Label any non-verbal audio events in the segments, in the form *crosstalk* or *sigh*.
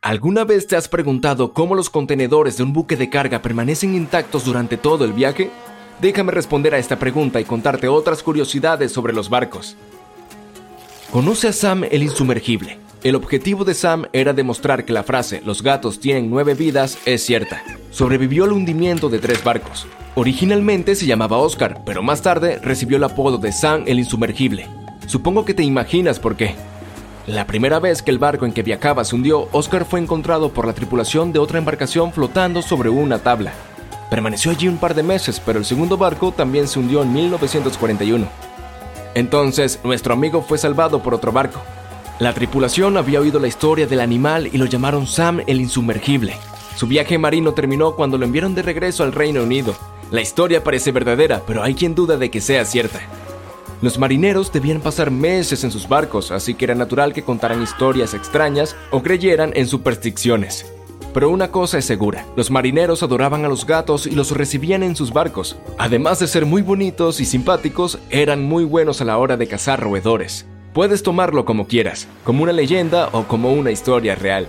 ¿Alguna vez te has preguntado cómo los contenedores de un buque de carga permanecen intactos durante todo el viaje? Déjame responder a esta pregunta y contarte otras curiosidades sobre los barcos. Conoce a Sam el insumergible. El objetivo de Sam era demostrar que la frase los gatos tienen nueve vidas es cierta. Sobrevivió al hundimiento de tres barcos. Originalmente se llamaba Oscar, pero más tarde recibió el apodo de Sam el insumergible. Supongo que te imaginas por qué. La primera vez que el barco en que viajaba se hundió, Oscar fue encontrado por la tripulación de otra embarcación flotando sobre una tabla. Permaneció allí un par de meses, pero el segundo barco también se hundió en 1941. Entonces, nuestro amigo fue salvado por otro barco. La tripulación había oído la historia del animal y lo llamaron Sam el Insumergible. Su viaje marino terminó cuando lo enviaron de regreso al Reino Unido. La historia parece verdadera, pero hay quien duda de que sea cierta. Los marineros debían pasar meses en sus barcos, así que era natural que contaran historias extrañas o creyeran en supersticiones. Pero una cosa es segura, los marineros adoraban a los gatos y los recibían en sus barcos. Además de ser muy bonitos y simpáticos, eran muy buenos a la hora de cazar roedores. Puedes tomarlo como quieras, como una leyenda o como una historia real.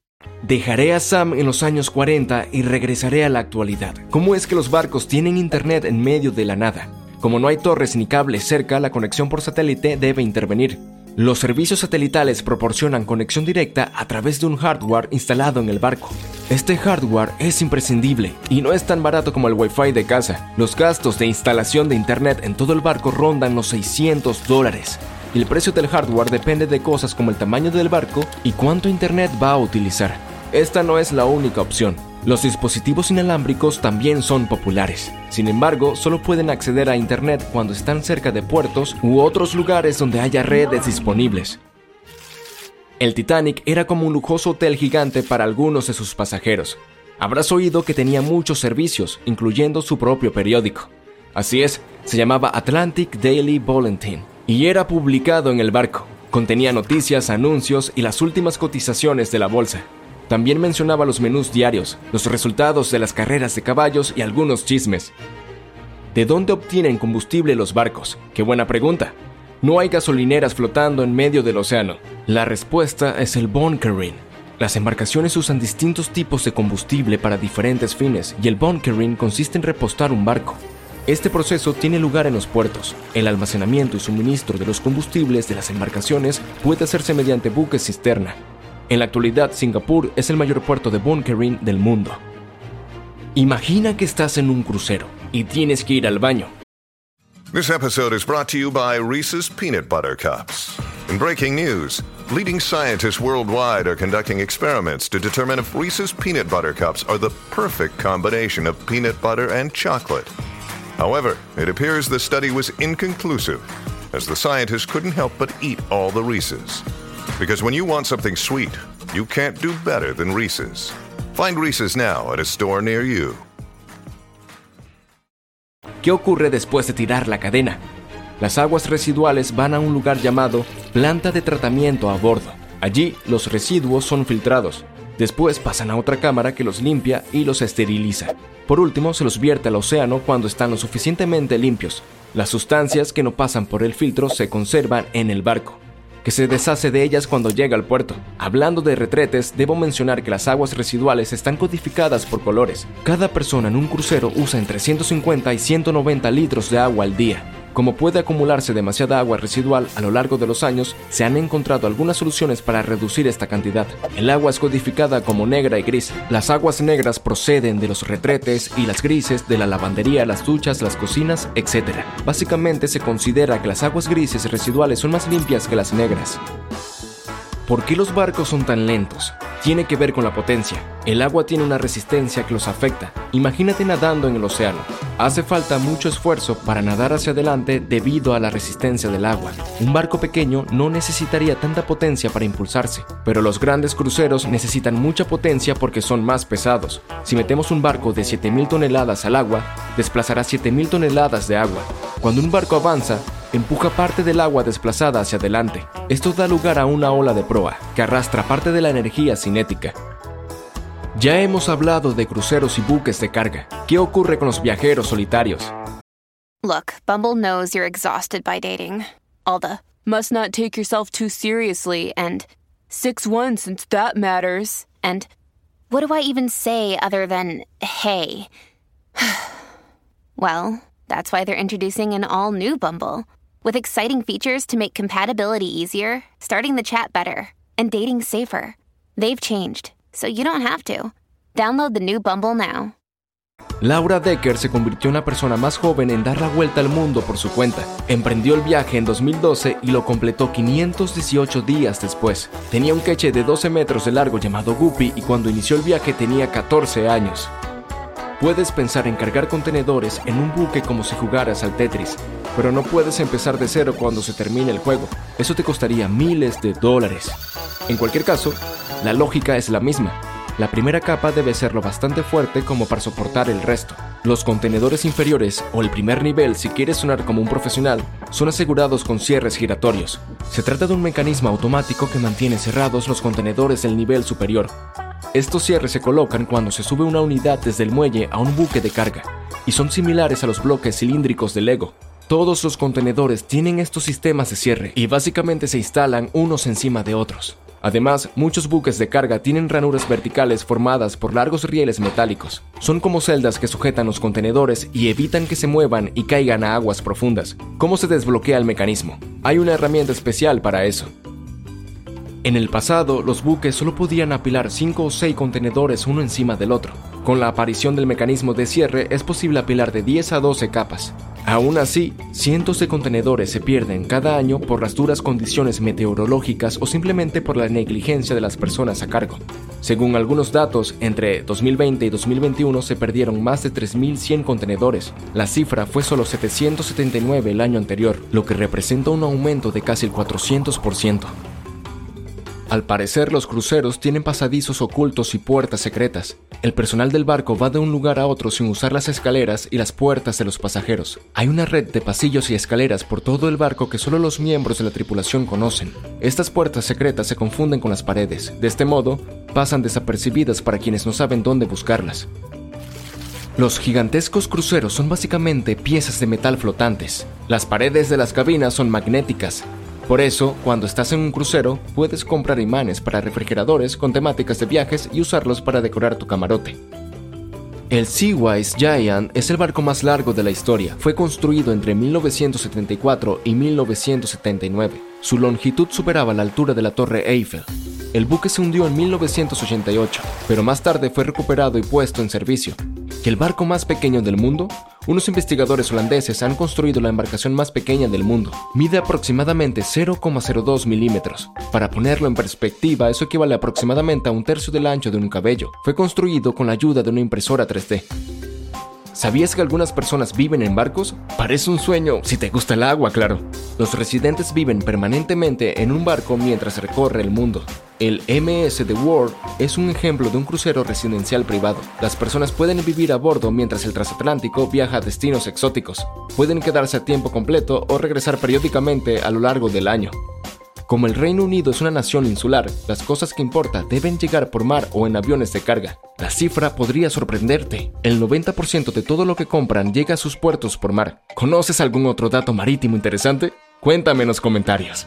Dejaré a Sam en los años 40 y regresaré a la actualidad. ¿Cómo es que los barcos tienen internet en medio de la nada? Como no hay torres ni cables cerca, la conexión por satélite debe intervenir. Los servicios satelitales proporcionan conexión directa a través de un hardware instalado en el barco. Este hardware es imprescindible y no es tan barato como el Wi-Fi de casa. Los gastos de instalación de Internet en todo el barco rondan los 600 dólares. El precio del hardware depende de cosas como el tamaño del barco y cuánto Internet va a utilizar. Esta no es la única opción. Los dispositivos inalámbricos también son populares. Sin embargo, solo pueden acceder a Internet cuando están cerca de puertos u otros lugares donde haya redes disponibles. El Titanic era como un lujoso hotel gigante para algunos de sus pasajeros. Habrás oído que tenía muchos servicios, incluyendo su propio periódico. Así es, se llamaba Atlantic Daily Bulletin y era publicado en el barco. Contenía noticias, anuncios y las últimas cotizaciones de la bolsa. También mencionaba los menús diarios, los resultados de las carreras de caballos y algunos chismes. ¿De dónde obtienen combustible los barcos? Qué buena pregunta. No hay gasolineras flotando en medio del océano. La respuesta es el bunkering. Las embarcaciones usan distintos tipos de combustible para diferentes fines y el bunkering consiste en repostar un barco. Este proceso tiene lugar en los puertos. El almacenamiento y suministro de los combustibles de las embarcaciones puede hacerse mediante buques cisterna. En la actualidad, Singapur es el mayor puerto de bunkering del mundo. Imagina que estás en un crucero y tienes que ir al baño. This episode is brought to you by Reese's Peanut Butter Cups. In breaking news, leading scientists worldwide are conducting experiments to determine if Reese's Peanut Butter Cups are the perfect combination of peanut butter and chocolate. However, it appears the study was inconclusive, as the scientists couldn't help but eat all the Reese's. Because when you want something sweet, you can't do better than Reese's. Find Reese's now at a store near you. ¿Qué ocurre después de tirar la cadena? Las aguas residuales van a un lugar llamado planta de tratamiento a bordo. Allí los residuos son filtrados. Después pasan a otra cámara que los limpia y los esteriliza. Por último, se los vierte al océano cuando están lo suficientemente limpios. Las sustancias que no pasan por el filtro se conservan en el barco que se deshace de ellas cuando llega al puerto. Hablando de retretes, debo mencionar que las aguas residuales están codificadas por colores. Cada persona en un crucero usa entre 150 y 190 litros de agua al día. Como puede acumularse demasiada agua residual a lo largo de los años, se han encontrado algunas soluciones para reducir esta cantidad. El agua es codificada como negra y gris. Las aguas negras proceden de los retretes y las grises de la lavandería, las duchas, las cocinas, etc. Básicamente se considera que las aguas grises residuales son más limpias que las negras. ¿Por qué los barcos son tan lentos? Tiene que ver con la potencia. El agua tiene una resistencia que los afecta. Imagínate nadando en el océano. Hace falta mucho esfuerzo para nadar hacia adelante debido a la resistencia del agua. Un barco pequeño no necesitaría tanta potencia para impulsarse, pero los grandes cruceros necesitan mucha potencia porque son más pesados. Si metemos un barco de 7000 toneladas al agua, desplazará 7000 toneladas de agua. Cuando un barco avanza, empuja parte del agua desplazada hacia adelante. Esto da lugar a una ola de proa, que arrastra parte de la energía cinética. Ya hemos hablado de cruceros y buques de carga. ¿Qué ocurre con los viajeros solitarios? Look, Bumble knows you're exhausted by dating. All the must not take yourself too seriously and 6 1 since that matters. And what do I even say other than hey? *sighs* well, that's why they're introducing an all new Bumble. With exciting features to make compatibility easier, starting the chat better, and dating safer. They've changed, so you don't have to. Download the new Bumble now. Laura Decker se convirtió en la persona más joven en dar la vuelta al mundo por su cuenta. Emprendió el viaje en 2012 y lo completó 518 días después. Tenía un queche de 12 metros de largo llamado Guppy y cuando inició el viaje tenía 14 años. Puedes pensar en cargar contenedores en un buque como si jugaras al Tetris, pero no puedes empezar de cero cuando se termine el juego. Eso te costaría miles de dólares. En cualquier caso, la lógica es la misma. La primera capa debe ser lo bastante fuerte como para soportar el resto. Los contenedores inferiores o el primer nivel, si quieres sonar como un profesional, son asegurados con cierres giratorios. Se trata de un mecanismo automático que mantiene cerrados los contenedores del nivel superior. Estos cierres se colocan cuando se sube una unidad desde el muelle a un buque de carga, y son similares a los bloques cilíndricos de Lego. Todos los contenedores tienen estos sistemas de cierre y básicamente se instalan unos encima de otros. Además, muchos buques de carga tienen ranuras verticales formadas por largos rieles metálicos. Son como celdas que sujetan los contenedores y evitan que se muevan y caigan a aguas profundas. ¿Cómo se desbloquea el mecanismo? Hay una herramienta especial para eso. En el pasado, los buques solo podían apilar 5 o 6 contenedores uno encima del otro. Con la aparición del mecanismo de cierre es posible apilar de 10 a 12 capas. Aún así, cientos de contenedores se pierden cada año por las duras condiciones meteorológicas o simplemente por la negligencia de las personas a cargo. Según algunos datos, entre 2020 y 2021 se perdieron más de 3.100 contenedores. La cifra fue solo 779 el año anterior, lo que representa un aumento de casi el 400%. Al parecer, los cruceros tienen pasadizos ocultos y puertas secretas. El personal del barco va de un lugar a otro sin usar las escaleras y las puertas de los pasajeros. Hay una red de pasillos y escaleras por todo el barco que solo los miembros de la tripulación conocen. Estas puertas secretas se confunden con las paredes. De este modo, pasan desapercibidas para quienes no saben dónde buscarlas. Los gigantescos cruceros son básicamente piezas de metal flotantes. Las paredes de las cabinas son magnéticas, por eso, cuando estás en un crucero, puedes comprar imanes para refrigeradores con temáticas de viajes y usarlos para decorar tu camarote. El Seawise Giant es el barco más largo de la historia. Fue construido entre 1974 y 1979. Su longitud superaba la altura de la Torre Eiffel. El buque se hundió en 1988, pero más tarde fue recuperado y puesto en servicio. ¿Que el barco más pequeño del mundo? Unos investigadores holandeses han construido la embarcación más pequeña del mundo. Mide aproximadamente 0,02 milímetros. Para ponerlo en perspectiva, eso equivale aproximadamente a un tercio del ancho de un cabello. Fue construido con la ayuda de una impresora 3D. ¿Sabías que algunas personas viven en barcos? Parece un sueño, si te gusta el agua, claro. Los residentes viven permanentemente en un barco mientras recorre el mundo. El MS The World es un ejemplo de un crucero residencial privado. Las personas pueden vivir a bordo mientras el transatlántico viaja a destinos exóticos. Pueden quedarse a tiempo completo o regresar periódicamente a lo largo del año. Como el Reino Unido es una nación insular, las cosas que importa deben llegar por mar o en aviones de carga. La cifra podría sorprenderte. El 90% de todo lo que compran llega a sus puertos por mar. ¿Conoces algún otro dato marítimo interesante? Cuéntame en los comentarios.